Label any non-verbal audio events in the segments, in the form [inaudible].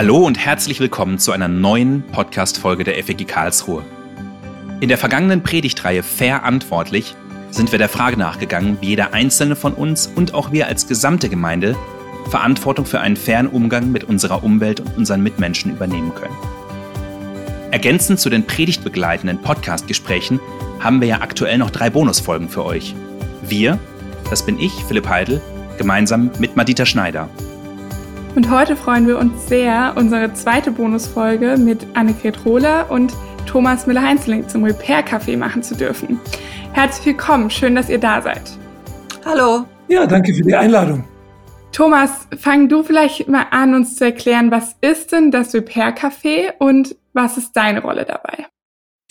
Hallo und herzlich willkommen zu einer neuen Podcast-Folge der FEG Karlsruhe. In der vergangenen Predigtreihe Verantwortlich sind wir der Frage nachgegangen, wie jeder einzelne von uns und auch wir als gesamte Gemeinde Verantwortung für einen fairen Umgang mit unserer Umwelt und unseren Mitmenschen übernehmen können. Ergänzend zu den predigtbegleitenden Podcast-Gesprächen haben wir ja aktuell noch drei Bonusfolgen für euch. Wir, das bin ich, Philipp Heidel, gemeinsam mit Madita Schneider. Und heute freuen wir uns sehr, unsere zweite Bonusfolge mit Annegret Rohler und Thomas Müller-Heinzling zum Repair-Café machen zu dürfen. Herzlich willkommen, schön, dass ihr da seid. Hallo. Ja, danke für die Einladung. Thomas, fang du vielleicht mal an, uns zu erklären, was ist denn das Repair-Café und was ist deine Rolle dabei?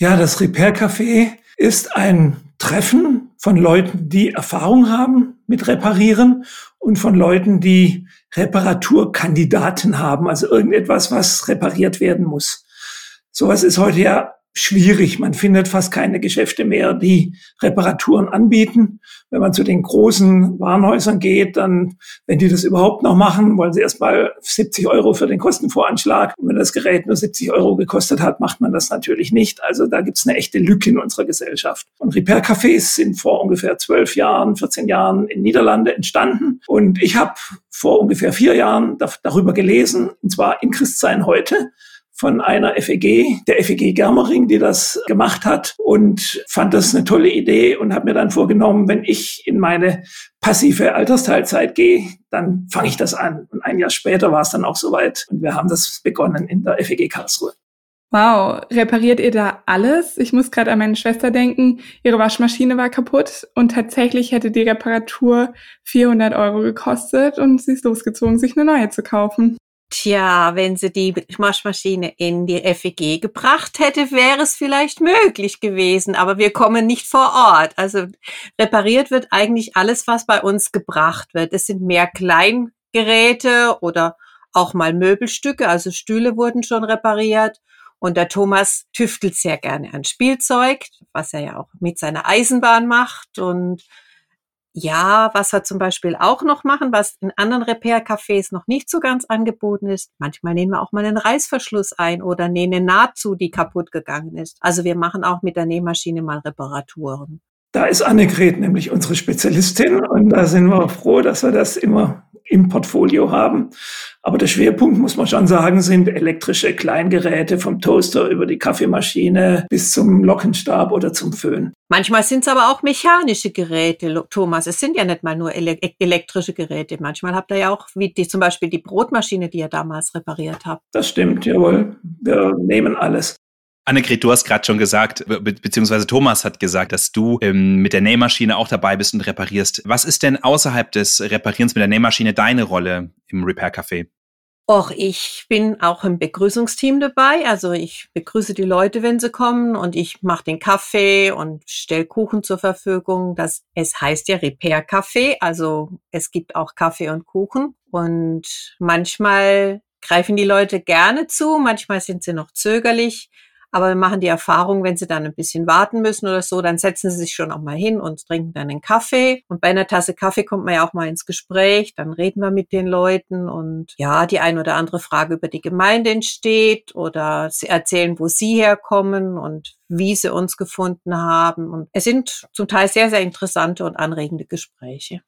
Ja, das Repair-Café ist ein Treffen von Leuten, die Erfahrung haben mit Reparieren und von Leuten, die Reparaturkandidaten haben, also irgendetwas, was repariert werden muss. Sowas ist heute ja schwierig. Man findet fast keine Geschäfte mehr, die Reparaturen anbieten. Wenn man zu den großen Warenhäusern geht, dann, wenn die das überhaupt noch machen, wollen sie erstmal 70 Euro für den Kostenvoranschlag. Und wenn das Gerät nur 70 Euro gekostet hat, macht man das natürlich nicht. Also da gibt es eine echte Lücke in unserer Gesellschaft. Und Repair-Cafés sind vor ungefähr zwölf Jahren, 14 Jahren in Niederlande entstanden. Und ich habe vor ungefähr vier Jahren darüber gelesen, und zwar in Christsein heute von einer FEG, der FEG Germering, die das gemacht hat und fand das eine tolle Idee und habe mir dann vorgenommen, wenn ich in meine passive Altersteilzeit gehe, dann fange ich das an. Und ein Jahr später war es dann auch soweit und wir haben das begonnen in der FEG Karlsruhe. Wow, repariert ihr da alles? Ich muss gerade an meine Schwester denken. Ihre Waschmaschine war kaputt und tatsächlich hätte die Reparatur 400 Euro gekostet und sie ist losgezogen, sich eine neue zu kaufen. Tja, wenn sie die Waschmaschine in die FEG gebracht hätte, wäre es vielleicht möglich gewesen, aber wir kommen nicht vor Ort. Also repariert wird eigentlich alles, was bei uns gebracht wird. Es sind mehr Kleingeräte oder auch mal Möbelstücke, also Stühle wurden schon repariert. Und der Thomas tüftelt sehr gerne an Spielzeug, was er ja auch mit seiner Eisenbahn macht. Und ja, was wir zum Beispiel auch noch machen, was in anderen Repair-Cafés noch nicht so ganz angeboten ist, manchmal nehmen wir auch mal einen Reißverschluss ein oder nähen eine Naht zu, die kaputt gegangen ist. Also wir machen auch mit der Nähmaschine mal Reparaturen. Da ist Annegret nämlich unsere Spezialistin und da sind wir froh, dass wir das immer im Portfolio haben. Aber der Schwerpunkt, muss man schon sagen, sind elektrische Kleingeräte vom Toaster über die Kaffeemaschine bis zum Lockenstab oder zum Föhn. Manchmal sind es aber auch mechanische Geräte, Thomas. Es sind ja nicht mal nur ele elektrische Geräte. Manchmal habt ihr ja auch, wie die, zum Beispiel die Brotmaschine, die ihr damals repariert habt. Das stimmt, jawohl. Wir nehmen alles. Annegret, du hast gerade schon gesagt, be beziehungsweise Thomas hat gesagt, dass du ähm, mit der Nähmaschine auch dabei bist und reparierst. Was ist denn außerhalb des Reparierens mit der Nähmaschine deine Rolle im Repair Café? Och, ich bin auch im Begrüßungsteam dabei. Also ich begrüße die Leute, wenn sie kommen und ich mache den Kaffee und stelle Kuchen zur Verfügung. Das, es heißt ja Repair Café, also es gibt auch Kaffee und Kuchen. Und manchmal greifen die Leute gerne zu, manchmal sind sie noch zögerlich. Aber wir machen die Erfahrung, wenn sie dann ein bisschen warten müssen oder so, dann setzen sie sich schon auch mal hin und trinken dann einen Kaffee. Und bei einer Tasse Kaffee kommt man ja auch mal ins Gespräch, dann reden wir mit den Leuten und ja, die ein oder andere Frage über die Gemeinde entsteht oder sie erzählen, wo sie herkommen und wie sie uns gefunden haben. Und es sind zum Teil sehr, sehr interessante und anregende Gespräche.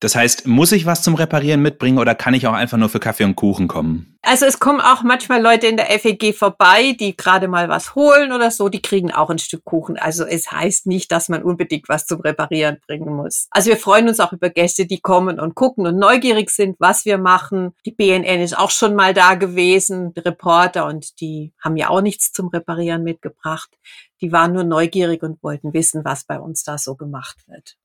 Das heißt, muss ich was zum Reparieren mitbringen oder kann ich auch einfach nur für Kaffee und Kuchen kommen? Also es kommen auch manchmal Leute in der FEG vorbei, die gerade mal was holen oder so, die kriegen auch ein Stück Kuchen. Also es heißt nicht, dass man unbedingt was zum Reparieren bringen muss. Also wir freuen uns auch über Gäste, die kommen und gucken und neugierig sind, was wir machen. Die BNN ist auch schon mal da gewesen, Reporter, und die haben ja auch nichts zum Reparieren mitgebracht. Die waren nur neugierig und wollten wissen, was bei uns da so gemacht wird.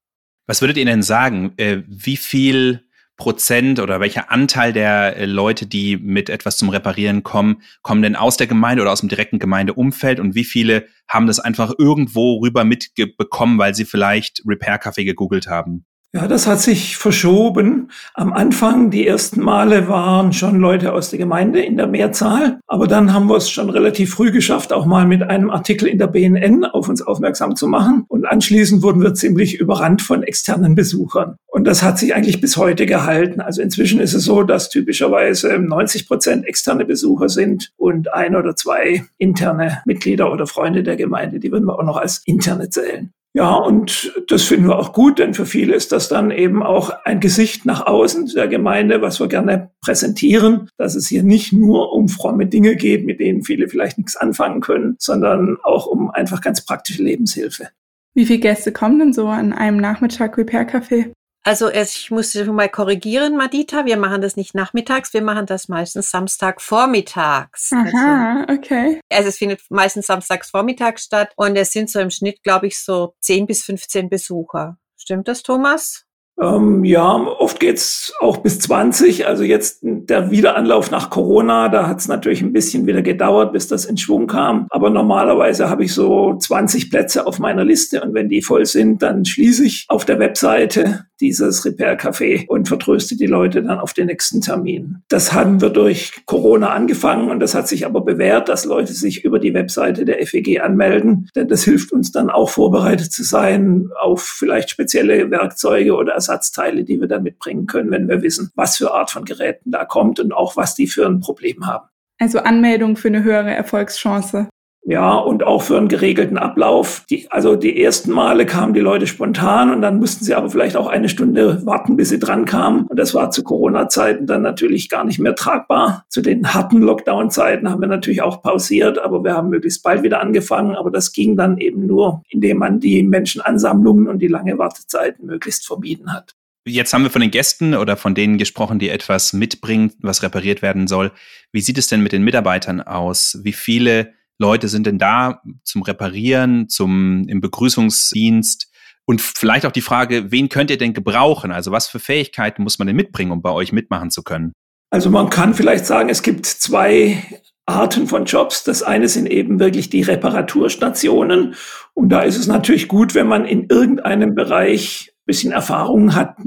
Was würdet ihr denn sagen? Äh, wie viel Prozent oder welcher Anteil der äh, Leute, die mit etwas zum Reparieren kommen, kommen denn aus der Gemeinde oder aus dem direkten Gemeindeumfeld und wie viele haben das einfach irgendwo rüber mitbekommen, weil sie vielleicht Repair Café gegoogelt haben? Ja, das hat sich verschoben. Am Anfang, die ersten Male waren schon Leute aus der Gemeinde in der Mehrzahl. Aber dann haben wir es schon relativ früh geschafft, auch mal mit einem Artikel in der BNN auf uns aufmerksam zu machen. Und anschließend wurden wir ziemlich überrannt von externen Besuchern. Und das hat sich eigentlich bis heute gehalten. Also inzwischen ist es so, dass typischerweise 90 Prozent externe Besucher sind und ein oder zwei interne Mitglieder oder Freunde der Gemeinde. Die würden wir auch noch als interne zählen. Ja, und das finden wir auch gut, denn für viele ist das dann eben auch ein Gesicht nach außen der Gemeinde, was wir gerne präsentieren, dass es hier nicht nur um fromme Dinge geht, mit denen viele vielleicht nichts anfangen können, sondern auch um einfach ganz praktische Lebenshilfe. Wie viele Gäste kommen denn so an einem Nachmittag Repair Café? Also ich muss schon mal korrigieren, Madita. Wir machen das nicht nachmittags, wir machen das meistens Samstag vormittags. Aha, also, okay. Also es findet meistens samstags vormittags statt und es sind so im Schnitt, glaube ich, so 10 bis 15 Besucher. Stimmt das, Thomas? Ähm, ja, oft geht's auch bis 20. Also jetzt der Wiederanlauf nach Corona, da hat's natürlich ein bisschen wieder gedauert, bis das in Schwung kam. Aber normalerweise habe ich so 20 Plätze auf meiner Liste und wenn die voll sind, dann schließe ich auf der Webseite dieses Repair Café und vertröste die Leute dann auf den nächsten Termin. Das haben wir durch Corona angefangen und das hat sich aber bewährt, dass Leute sich über die Webseite der FEG anmelden, denn das hilft uns dann auch vorbereitet zu sein auf vielleicht spezielle Werkzeuge oder Ersatzteile, die wir dann mitbringen können, wenn wir wissen, was für Art von Geräten da kommt und auch was die für ein Problem haben. Also Anmeldung für eine höhere Erfolgschance. Ja, und auch für einen geregelten Ablauf. Die, also die ersten Male kamen die Leute spontan und dann mussten sie aber vielleicht auch eine Stunde warten, bis sie dran kamen. Und das war zu Corona-Zeiten dann natürlich gar nicht mehr tragbar. Zu den harten Lockdown-Zeiten haben wir natürlich auch pausiert, aber wir haben möglichst bald wieder angefangen. Aber das ging dann eben nur, indem man die Menschenansammlungen und die lange Wartezeiten möglichst vermieden hat. Jetzt haben wir von den Gästen oder von denen gesprochen, die etwas mitbringen, was repariert werden soll. Wie sieht es denn mit den Mitarbeitern aus? Wie viele Leute sind denn da zum Reparieren, zum im Begrüßungsdienst? Und vielleicht auch die Frage, wen könnt ihr denn gebrauchen? Also was für Fähigkeiten muss man denn mitbringen, um bei euch mitmachen zu können? Also man kann vielleicht sagen, es gibt zwei Arten von Jobs. Das eine sind eben wirklich die Reparaturstationen. Und da ist es natürlich gut, wenn man in irgendeinem Bereich bisschen Erfahrung hat.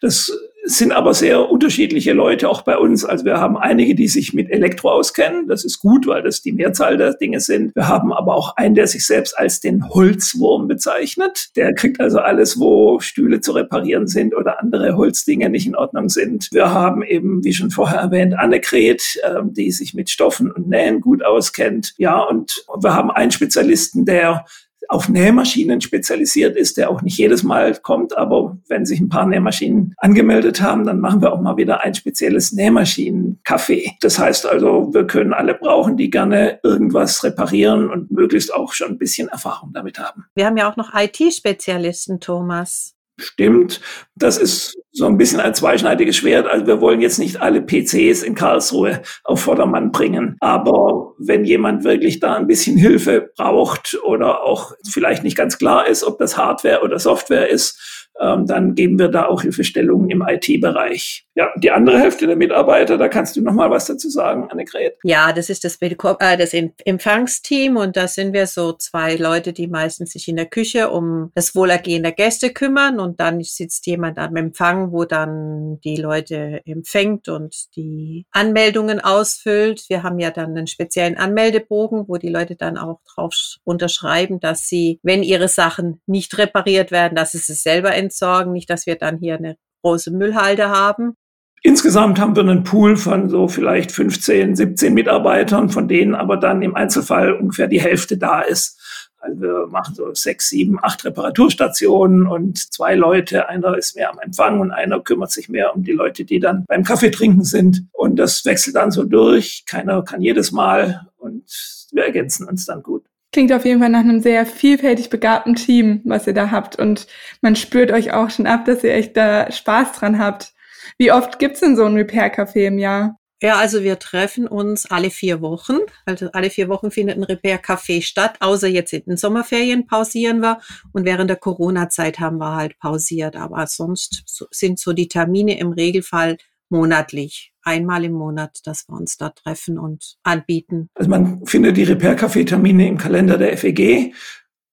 Das sind aber sehr unterschiedliche Leute auch bei uns. Also wir haben einige, die sich mit Elektro auskennen. Das ist gut, weil das die Mehrzahl der Dinge sind. Wir haben aber auch einen, der sich selbst als den Holzwurm bezeichnet. Der kriegt also alles, wo Stühle zu reparieren sind oder andere Holzdinge nicht in Ordnung sind. Wir haben eben, wie schon vorher erwähnt, Annegret, äh, die sich mit Stoffen und Nähen gut auskennt. Ja, und wir haben einen Spezialisten, der auf Nähmaschinen spezialisiert ist, der auch nicht jedes Mal kommt, aber wenn sich ein paar Nähmaschinen angemeldet haben, dann machen wir auch mal wieder ein spezielles Nähmaschinencafé. Das heißt also, wir können alle brauchen, die gerne irgendwas reparieren und möglichst auch schon ein bisschen Erfahrung damit haben. Wir haben ja auch noch IT-Spezialisten, Thomas. Stimmt. Das ist so ein bisschen ein zweischneidiges Schwert. Also wir wollen jetzt nicht alle PCs in Karlsruhe auf Vordermann bringen. Aber wenn jemand wirklich da ein bisschen Hilfe braucht oder auch vielleicht nicht ganz klar ist, ob das Hardware oder Software ist, ähm, dann geben wir da auch Hilfestellungen im IT-Bereich. Ja, die andere Hälfte der Mitarbeiter, da kannst du noch mal was dazu sagen, Annegret. Ja, das ist das, äh, das Empfangsteam und da sind wir so zwei Leute, die meistens sich in der Küche um das Wohlergehen der Gäste kümmern und dann sitzt jemand am Empfang, wo dann die Leute empfängt und die Anmeldungen ausfüllt. Wir haben ja dann einen speziellen Anmeldebogen, wo die Leute dann auch drauf unterschreiben, dass sie, wenn ihre Sachen nicht repariert werden, dass sie es selber entsorgen, nicht, dass wir dann hier eine große Müllhalde haben. Insgesamt haben wir einen Pool von so vielleicht 15, 17 Mitarbeitern, von denen aber dann im Einzelfall ungefähr die Hälfte da ist. Also wir machen so sechs, sieben, acht Reparaturstationen und zwei Leute, einer ist mehr am Empfang und einer kümmert sich mehr um die Leute, die dann beim Kaffee trinken sind. Und das wechselt dann so durch. Keiner kann jedes Mal und wir ergänzen uns dann gut. Klingt auf jeden Fall nach einem sehr vielfältig begabten Team, was ihr da habt. Und man spürt euch auch schon ab, dass ihr echt da Spaß dran habt. Wie oft gibt's denn so ein Repair-Café im Jahr? Ja, also wir treffen uns alle vier Wochen. Also alle vier Wochen findet ein Repair-Café statt, außer jetzt in den Sommerferien pausieren wir. Und während der Corona-Zeit haben wir halt pausiert. Aber sonst sind so die Termine im Regelfall monatlich einmal im Monat, dass wir uns da treffen und anbieten. Also man findet die Repair-Café-Termine im Kalender der FEG.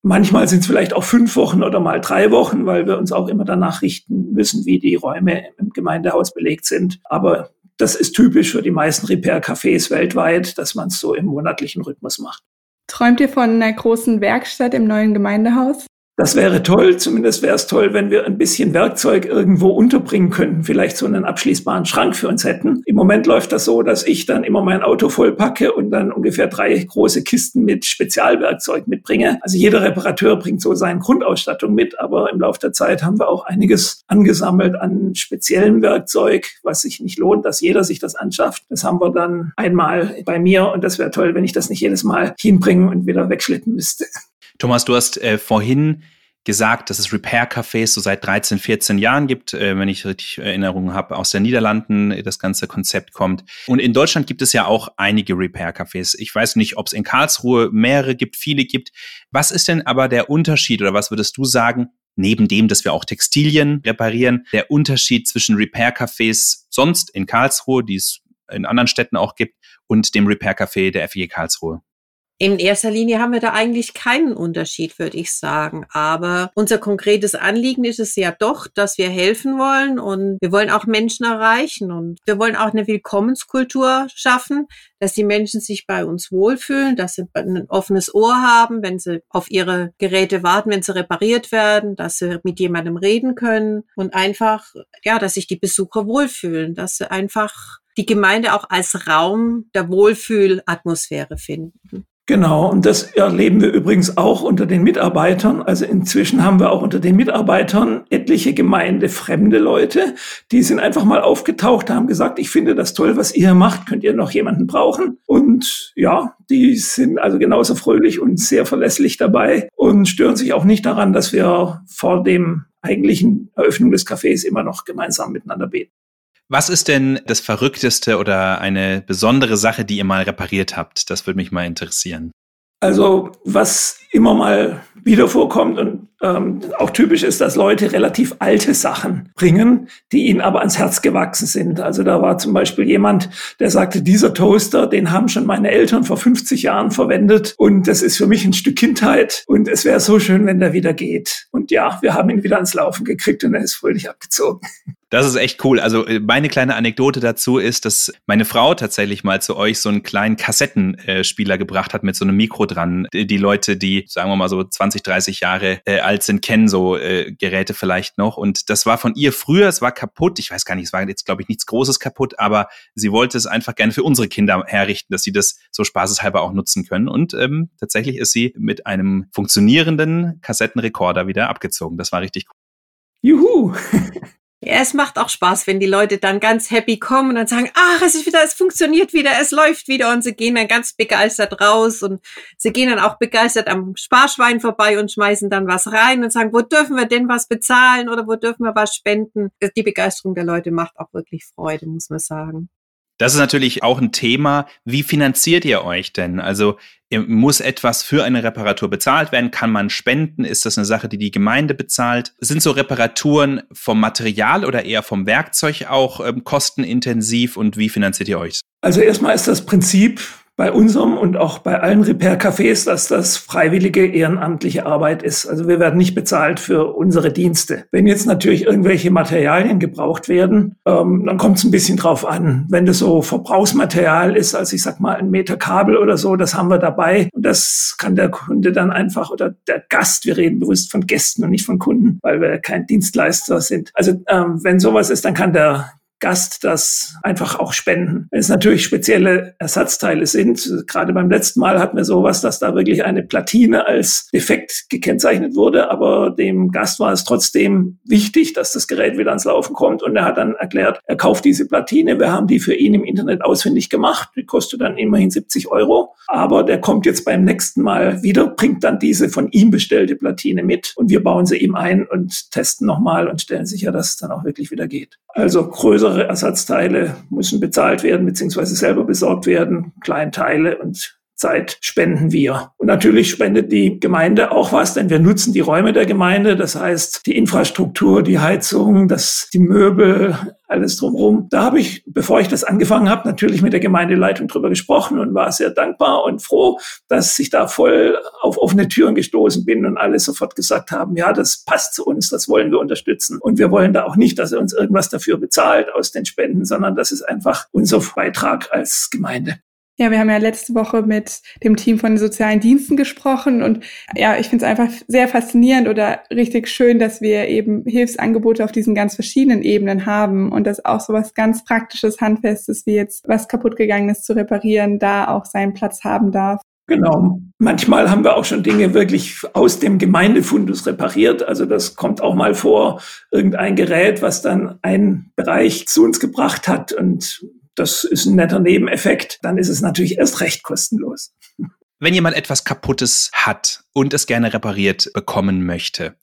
Manchmal sind es vielleicht auch fünf Wochen oder mal drei Wochen, weil wir uns auch immer danach richten müssen, wie die Räume im Gemeindehaus belegt sind. Aber das ist typisch für die meisten Repair-Cafés weltweit, dass man es so im monatlichen Rhythmus macht. Träumt ihr von einer großen Werkstatt im neuen Gemeindehaus? Das wäre toll. Zumindest wäre es toll, wenn wir ein bisschen Werkzeug irgendwo unterbringen könnten. Vielleicht so einen abschließbaren Schrank für uns hätten. Im Moment läuft das so, dass ich dann immer mein Auto vollpacke und dann ungefähr drei große Kisten mit Spezialwerkzeug mitbringe. Also jeder Reparateur bringt so seine Grundausstattung mit, aber im Laufe der Zeit haben wir auch einiges angesammelt an speziellem Werkzeug, was sich nicht lohnt, dass jeder sich das anschafft. Das haben wir dann einmal bei mir und das wäre toll, wenn ich das nicht jedes Mal hinbringen und wieder wegschleppen müsste. Thomas, du hast äh, vorhin gesagt, dass es Repair-Cafés so seit 13, 14 Jahren gibt, äh, wenn ich richtig Erinnerungen habe, aus den Niederlanden das ganze Konzept kommt. Und in Deutschland gibt es ja auch einige Repair-Cafés. Ich weiß nicht, ob es in Karlsruhe mehrere gibt, viele gibt. Was ist denn aber der Unterschied oder was würdest du sagen, neben dem, dass wir auch Textilien reparieren, der Unterschied zwischen Repair-Cafés sonst in Karlsruhe, die es in anderen Städten auch gibt, und dem Repair-Café der FEG Karlsruhe? In erster Linie haben wir da eigentlich keinen Unterschied, würde ich sagen. Aber unser konkretes Anliegen ist es ja doch, dass wir helfen wollen und wir wollen auch Menschen erreichen und wir wollen auch eine Willkommenskultur schaffen, dass die Menschen sich bei uns wohlfühlen, dass sie ein offenes Ohr haben, wenn sie auf ihre Geräte warten, wenn sie repariert werden, dass sie mit jemandem reden können und einfach, ja, dass sich die Besucher wohlfühlen, dass sie einfach die Gemeinde auch als Raum der Wohlfühlatmosphäre finden. Genau, und das erleben wir übrigens auch unter den Mitarbeitern. Also inzwischen haben wir auch unter den Mitarbeitern etliche gemeindefremde Leute, die sind einfach mal aufgetaucht, haben gesagt, ich finde das toll, was ihr macht, könnt ihr noch jemanden brauchen? Und ja, die sind also genauso fröhlich und sehr verlässlich dabei und stören sich auch nicht daran, dass wir vor dem eigentlichen Eröffnung des Cafés immer noch gemeinsam miteinander beten. Was ist denn das Verrückteste oder eine besondere Sache, die ihr mal repariert habt? Das würde mich mal interessieren. Also was immer mal wieder vorkommt und ähm, auch typisch ist, dass Leute relativ alte Sachen bringen, die ihnen aber ans Herz gewachsen sind. Also da war zum Beispiel jemand, der sagte, dieser Toaster, den haben schon meine Eltern vor 50 Jahren verwendet und das ist für mich ein Stück Kindheit und es wäre so schön, wenn der wieder geht. Und ja, wir haben ihn wieder ans Laufen gekriegt und er ist fröhlich abgezogen. Das ist echt cool. Also äh, meine kleine Anekdote dazu ist, dass meine Frau tatsächlich mal zu euch so einen kleinen Kassettenspieler gebracht hat mit so einem Mikro dran. Die Leute, die, sagen wir mal so 20, 30 Jahre äh, alt sind, kennen so äh, Geräte vielleicht noch. Und das war von ihr früher, es war kaputt. Ich weiß gar nicht, es war jetzt, glaube ich, nichts Großes kaputt, aber sie wollte es einfach gerne für unsere Kinder herrichten, dass sie das so spaßeshalber auch nutzen können. Und ähm, tatsächlich ist sie mit einem funktionierenden Kassettenrekorder wieder abgezogen. Das war richtig cool. Juhu! [laughs] Ja, es macht auch Spaß, wenn die Leute dann ganz happy kommen und dann sagen, ach, es ist wieder, es funktioniert wieder, es läuft wieder und sie gehen dann ganz begeistert raus und sie gehen dann auch begeistert am Sparschwein vorbei und schmeißen dann was rein und sagen, wo dürfen wir denn was bezahlen oder wo dürfen wir was spenden? Die Begeisterung der Leute macht auch wirklich Freude, muss man sagen. Das ist natürlich auch ein Thema. Wie finanziert ihr euch denn? Also muss etwas für eine Reparatur bezahlt werden? Kann man spenden? Ist das eine Sache, die die Gemeinde bezahlt? Sind so Reparaturen vom Material oder eher vom Werkzeug auch ähm, kostenintensiv und wie finanziert ihr euch? Also erstmal ist das Prinzip bei unserem und auch bei allen Repair-Cafés, dass das freiwillige ehrenamtliche Arbeit ist. Also wir werden nicht bezahlt für unsere Dienste. Wenn jetzt natürlich irgendwelche Materialien gebraucht werden, ähm, dann kommt es ein bisschen drauf an. Wenn das so Verbrauchsmaterial ist, also ich sag mal ein Meter Kabel oder so, das haben wir dabei. Und das kann der Kunde dann einfach oder der Gast, wir reden bewusst von Gästen und nicht von Kunden, weil wir kein Dienstleister sind. Also ähm, wenn sowas ist, dann kann der Gast das einfach auch spenden. Wenn es natürlich spezielle Ersatzteile sind, gerade beim letzten Mal hatten wir sowas, dass da wirklich eine Platine als defekt gekennzeichnet wurde, aber dem Gast war es trotzdem wichtig, dass das Gerät wieder ans Laufen kommt. Und er hat dann erklärt, er kauft diese Platine, wir haben die für ihn im Internet ausfindig gemacht, die kostet dann immerhin 70 Euro, aber der kommt jetzt beim nächsten Mal wieder, bringt dann diese von ihm bestellte Platine mit. Und wir bauen sie ihm ein und testen nochmal und stellen sicher, dass es dann auch wirklich wieder geht. Also größere Ersatzteile müssen bezahlt werden, beziehungsweise selber besorgt werden, Kleinteile und Zeit spenden wir. Und natürlich spendet die Gemeinde auch was, denn wir nutzen die Räume der Gemeinde, das heißt die Infrastruktur, die Heizung, das, die Möbel, alles drumherum. Da habe ich, bevor ich das angefangen habe, natürlich mit der Gemeindeleitung drüber gesprochen und war sehr dankbar und froh, dass ich da voll auf offene Türen gestoßen bin und alle sofort gesagt haben, ja, das passt zu uns, das wollen wir unterstützen. Und wir wollen da auch nicht, dass er uns irgendwas dafür bezahlt aus den Spenden, sondern das ist einfach unser Beitrag als Gemeinde. Ja, wir haben ja letzte Woche mit dem Team von den sozialen Diensten gesprochen und ja, ich finde es einfach sehr faszinierend oder richtig schön, dass wir eben Hilfsangebote auf diesen ganz verschiedenen Ebenen haben und dass auch so was ganz Praktisches, Handfestes wie jetzt was kaputt gegangen ist zu reparieren, da auch seinen Platz haben darf. Genau. Manchmal haben wir auch schon Dinge wirklich aus dem Gemeindefundus repariert. Also das kommt auch mal vor, irgendein Gerät, was dann ein Bereich zu uns gebracht hat und das ist ein netter Nebeneffekt, dann ist es natürlich erst recht kostenlos. Wenn jemand etwas Kaputtes hat und es gerne repariert bekommen möchte,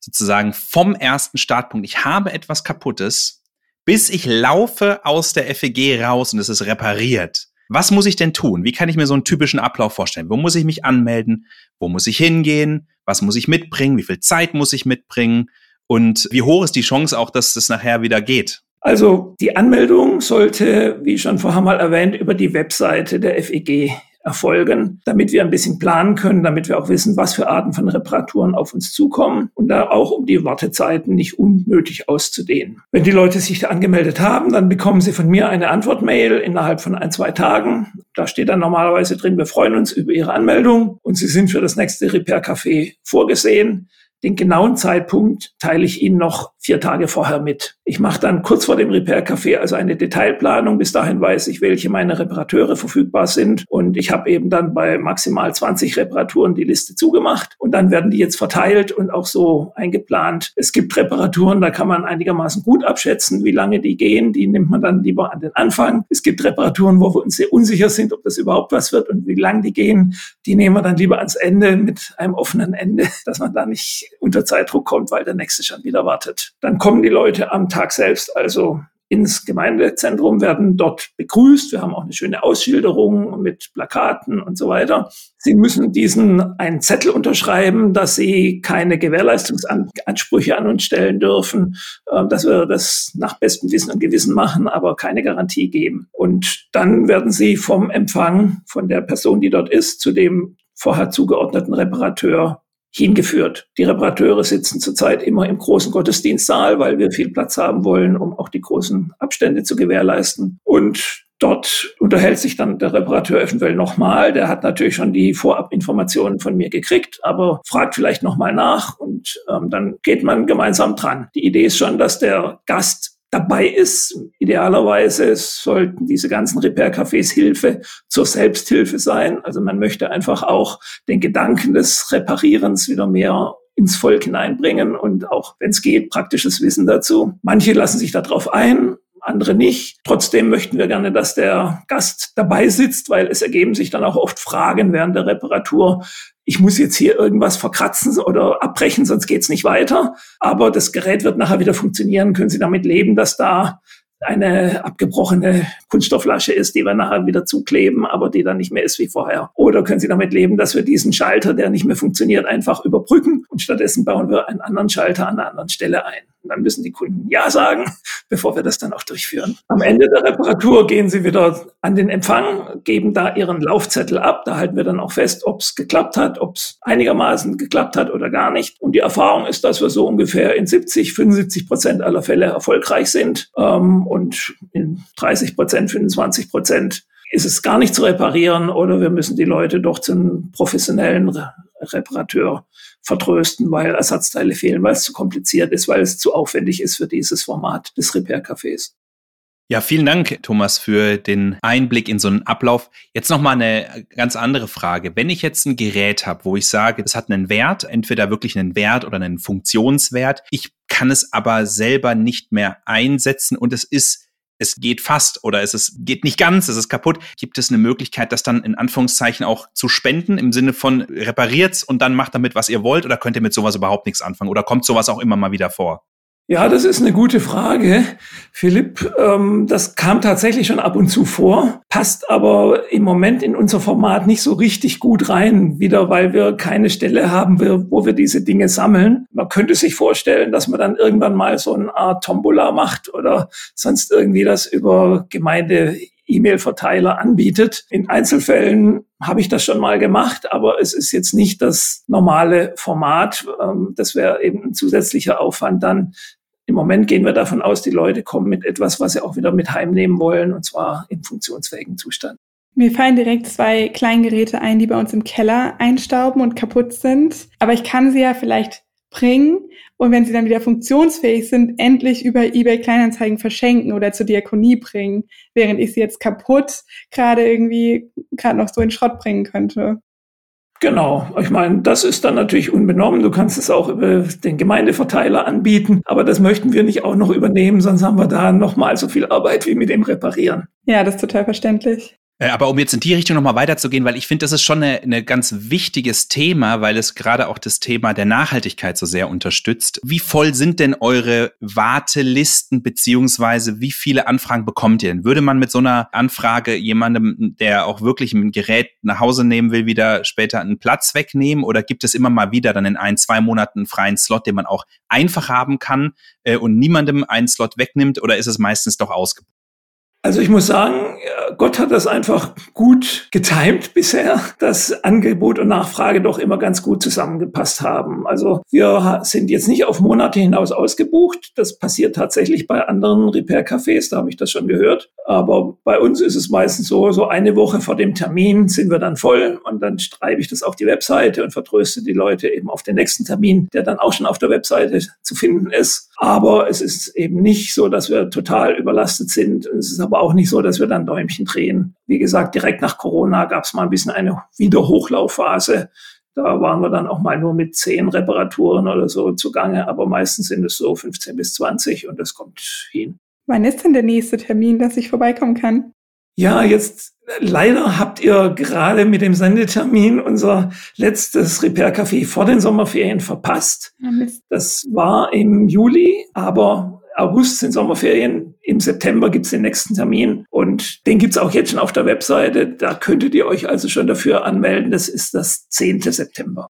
sozusagen vom ersten Startpunkt, ich habe etwas Kaputtes, bis ich laufe aus der FEG raus und es ist repariert. Was muss ich denn tun? Wie kann ich mir so einen typischen Ablauf vorstellen? Wo muss ich mich anmelden? Wo muss ich hingehen? Was muss ich mitbringen? Wie viel Zeit muss ich mitbringen? Und wie hoch ist die Chance auch, dass es nachher wieder geht? Also die Anmeldung sollte, wie schon vorher mal erwähnt, über die Webseite der FEG erfolgen, damit wir ein bisschen planen können, damit wir auch wissen, was für Arten von Reparaturen auf uns zukommen und da auch um die Wartezeiten nicht unnötig auszudehnen. Wenn die Leute sich da angemeldet haben, dann bekommen sie von mir eine Antwortmail innerhalb von ein, zwei Tagen. Da steht dann normalerweise drin, wir freuen uns über Ihre Anmeldung und Sie sind für das nächste Repair Café vorgesehen. Den genauen Zeitpunkt teile ich Ihnen noch vier Tage vorher mit. Ich mache dann kurz vor dem Repair Café also eine Detailplanung. Bis dahin weiß ich, welche meine Reparateure verfügbar sind. Und ich habe eben dann bei maximal 20 Reparaturen die Liste zugemacht. Und dann werden die jetzt verteilt und auch so eingeplant. Es gibt Reparaturen, da kann man einigermaßen gut abschätzen, wie lange die gehen. Die nimmt man dann lieber an den Anfang. Es gibt Reparaturen, wo wir uns sehr unsicher sind, ob das überhaupt was wird und wie lang die gehen. Die nehmen wir dann lieber ans Ende mit einem offenen Ende, [laughs] dass man da nicht unter Zeitdruck kommt, weil der nächste schon wieder wartet. Dann kommen die Leute am Tag selbst also ins Gemeindezentrum, werden dort begrüßt. Wir haben auch eine schöne Ausschilderung mit Plakaten und so weiter. Sie müssen diesen einen Zettel unterschreiben, dass sie keine Gewährleistungsansprüche an uns stellen dürfen, ähm, dass wir das nach bestem Wissen und Gewissen machen, aber keine Garantie geben. Und dann werden sie vom Empfang von der Person, die dort ist, zu dem vorher zugeordneten Reparateur hingeführt. Die Reparateure sitzen zurzeit immer im großen Gottesdienstsaal, weil wir viel Platz haben wollen, um auch die großen Abstände zu gewährleisten. Und dort unterhält sich dann der Reparateur eventuell nochmal. Der hat natürlich schon die Vorabinformationen von mir gekriegt, aber fragt vielleicht nochmal nach und ähm, dann geht man gemeinsam dran. Die Idee ist schon, dass der Gast dabei ist. Idealerweise sollten diese ganzen Repair-Cafés Hilfe zur Selbsthilfe sein. Also man möchte einfach auch den Gedanken des Reparierens wieder mehr ins Volk hineinbringen und auch, wenn es geht, praktisches Wissen dazu. Manche lassen sich darauf ein, andere nicht. Trotzdem möchten wir gerne, dass der Gast dabei sitzt, weil es ergeben sich dann auch oft Fragen während der Reparatur. Ich muss jetzt hier irgendwas verkratzen oder abbrechen, sonst geht's nicht weiter. Aber das Gerät wird nachher wieder funktionieren. Können Sie damit leben, dass da eine abgebrochene Kunststoffflasche ist, die wir nachher wieder zukleben, aber die dann nicht mehr ist wie vorher. Oder können Sie damit leben, dass wir diesen Schalter, der nicht mehr funktioniert, einfach überbrücken und stattdessen bauen wir einen anderen Schalter an einer anderen Stelle ein. Und dann müssen die Kunden Ja sagen, [laughs] bevor wir das dann auch durchführen. Am Ende der Reparatur gehen sie wieder an den Empfang, geben da ihren Laufzettel ab. Da halten wir dann auch fest, ob es geklappt hat, ob es einigermaßen geklappt hat oder gar nicht. Und die Erfahrung ist, dass wir so ungefähr in 70, 75 Prozent aller Fälle erfolgreich sind. Ähm, und in 30 Prozent, 25 Prozent ist es gar nicht zu reparieren oder wir müssen die Leute doch zum professionellen Reparateur vertrösten, weil Ersatzteile fehlen, weil es zu kompliziert ist, weil es zu aufwendig ist für dieses Format des Repair-Cafés. Ja, vielen Dank, Thomas, für den Einblick in so einen Ablauf. Jetzt nochmal eine ganz andere Frage. Wenn ich jetzt ein Gerät habe, wo ich sage, es hat einen Wert, entweder wirklich einen Wert oder einen Funktionswert, ich kann es aber selber nicht mehr einsetzen und es ist es geht fast oder es ist, geht nicht ganz, es ist kaputt, gibt es eine Möglichkeit, das dann in Anführungszeichen auch zu spenden, im Sinne von repariert's und dann macht damit, was ihr wollt, oder könnt ihr mit sowas überhaupt nichts anfangen? Oder kommt sowas auch immer mal wieder vor? Ja, das ist eine gute Frage, Philipp. Ähm, das kam tatsächlich schon ab und zu vor, passt aber im Moment in unser Format nicht so richtig gut rein, wieder weil wir keine Stelle haben, wo wir diese Dinge sammeln. Man könnte sich vorstellen, dass man dann irgendwann mal so eine Art Tombola macht oder sonst irgendwie das über Gemeinde E-Mail-Verteiler anbietet. In Einzelfällen habe ich das schon mal gemacht, aber es ist jetzt nicht das normale Format. Ähm, das wäre eben ein zusätzlicher Aufwand dann. Im Moment gehen wir davon aus, die Leute kommen mit etwas, was sie auch wieder mit heimnehmen wollen, und zwar im funktionsfähigen Zustand. Mir fallen direkt zwei Kleingeräte ein, die bei uns im Keller einstauben und kaputt sind. Aber ich kann sie ja vielleicht bringen und wenn sie dann wieder funktionsfähig sind, endlich über eBay Kleinanzeigen verschenken oder zur Diakonie bringen, während ich sie jetzt kaputt gerade irgendwie gerade noch so in Schrott bringen könnte. Genau, ich meine, das ist dann natürlich unbenommen. Du kannst es auch über den Gemeindeverteiler anbieten, aber das möchten wir nicht auch noch übernehmen, sonst haben wir da nochmal so viel Arbeit wie mit dem Reparieren. Ja, das ist total verständlich. Äh, aber um jetzt in die Richtung nochmal weiterzugehen, weil ich finde, das ist schon ein ganz wichtiges Thema, weil es gerade auch das Thema der Nachhaltigkeit so sehr unterstützt. Wie voll sind denn eure Wartelisten beziehungsweise wie viele Anfragen bekommt ihr denn? Würde man mit so einer Anfrage jemandem, der auch wirklich ein Gerät nach Hause nehmen will, wieder später einen Platz wegnehmen oder gibt es immer mal wieder dann in ein, zwei Monaten einen freien Slot, den man auch einfach haben kann äh, und niemandem einen Slot wegnimmt oder ist es meistens doch ausgebucht? Also ich muss sagen, Gott hat das einfach gut getimt bisher, dass Angebot und Nachfrage doch immer ganz gut zusammengepasst haben. Also wir sind jetzt nicht auf Monate hinaus ausgebucht. Das passiert tatsächlich bei anderen Repair-Cafés, da habe ich das schon gehört. Aber bei uns ist es meistens so, so eine Woche vor dem Termin sind wir dann voll und dann schreibe ich das auf die Webseite und vertröste die Leute eben auf den nächsten Termin, der dann auch schon auf der Webseite zu finden ist. Aber es ist eben nicht so, dass wir total überlastet sind. Es ist aber auch nicht so, dass wir dann Däumchen drehen. Wie gesagt, direkt nach Corona gab es mal ein bisschen eine Wiederhochlaufphase. Da waren wir dann auch mal nur mit zehn Reparaturen oder so zugange, aber meistens sind es so 15 bis 20 und das kommt hin. Wann ist denn der nächste Termin, dass ich vorbeikommen kann? Ja, jetzt leider habt ihr gerade mit dem Sendetermin unser letztes Repair-Café vor den Sommerferien verpasst. Das war im Juli, aber August sind Sommerferien. Im September gibt's den nächsten Termin und den gibt's auch jetzt schon auf der Webseite. Da könntet ihr euch also schon dafür anmelden. Das ist das 10. September.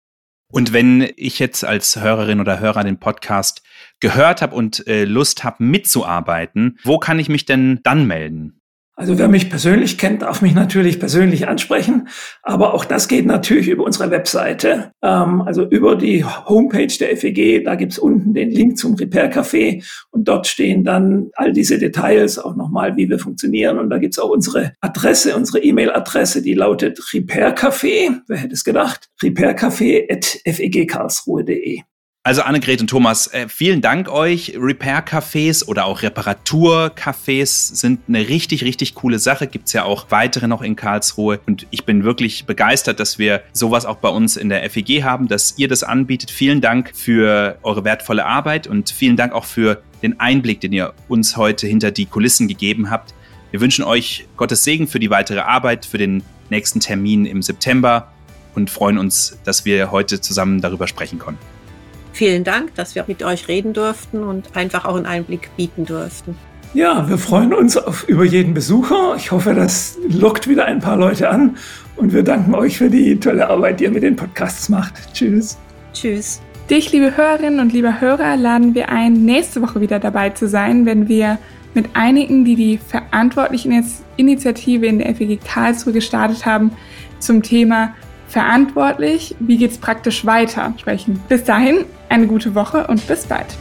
Und wenn ich jetzt als Hörerin oder Hörer den Podcast gehört habe und äh, Lust habe mitzuarbeiten, wo kann ich mich denn dann melden? Also wer mich persönlich kennt, darf mich natürlich persönlich ansprechen, aber auch das geht natürlich über unsere Webseite, ähm, also über die Homepage der FEG. Da gibt's unten den Link zum Repair Café und dort stehen dann all diese Details, auch nochmal, wie wir funktionieren. Und da gibt's auch unsere Adresse, unsere E-Mail-Adresse, die lautet repaircafé, wer hätte es gedacht, repaircafé.fegkarlsruhe.de. Also Annegret und Thomas, äh, vielen Dank euch. Repair-Cafés oder auch Reparatur-Cafés sind eine richtig, richtig coole Sache. Gibt's ja auch weitere noch in Karlsruhe. Und ich bin wirklich begeistert, dass wir sowas auch bei uns in der FEG haben, dass ihr das anbietet. Vielen Dank für eure wertvolle Arbeit und vielen Dank auch für den Einblick, den ihr uns heute hinter die Kulissen gegeben habt. Wir wünschen euch Gottes Segen für die weitere Arbeit, für den nächsten Termin im September und freuen uns, dass wir heute zusammen darüber sprechen konnten. Vielen Dank, dass wir mit euch reden durften und einfach auch einen Einblick bieten durften. Ja, wir freuen uns auf, über jeden Besucher. Ich hoffe, das lockt wieder ein paar Leute an. Und wir danken euch für die tolle Arbeit, die ihr mit den Podcasts macht. Tschüss. Tschüss. Dich, liebe Hörerinnen und lieber Hörer, laden wir ein, nächste Woche wieder dabei zu sein, wenn wir mit einigen, die die verantwortlichen Initiative in der FEG Karlsruhe gestartet haben, zum Thema verantwortlich, wie geht es praktisch weiter sprechen. Bis dahin eine gute Woche und bis bald.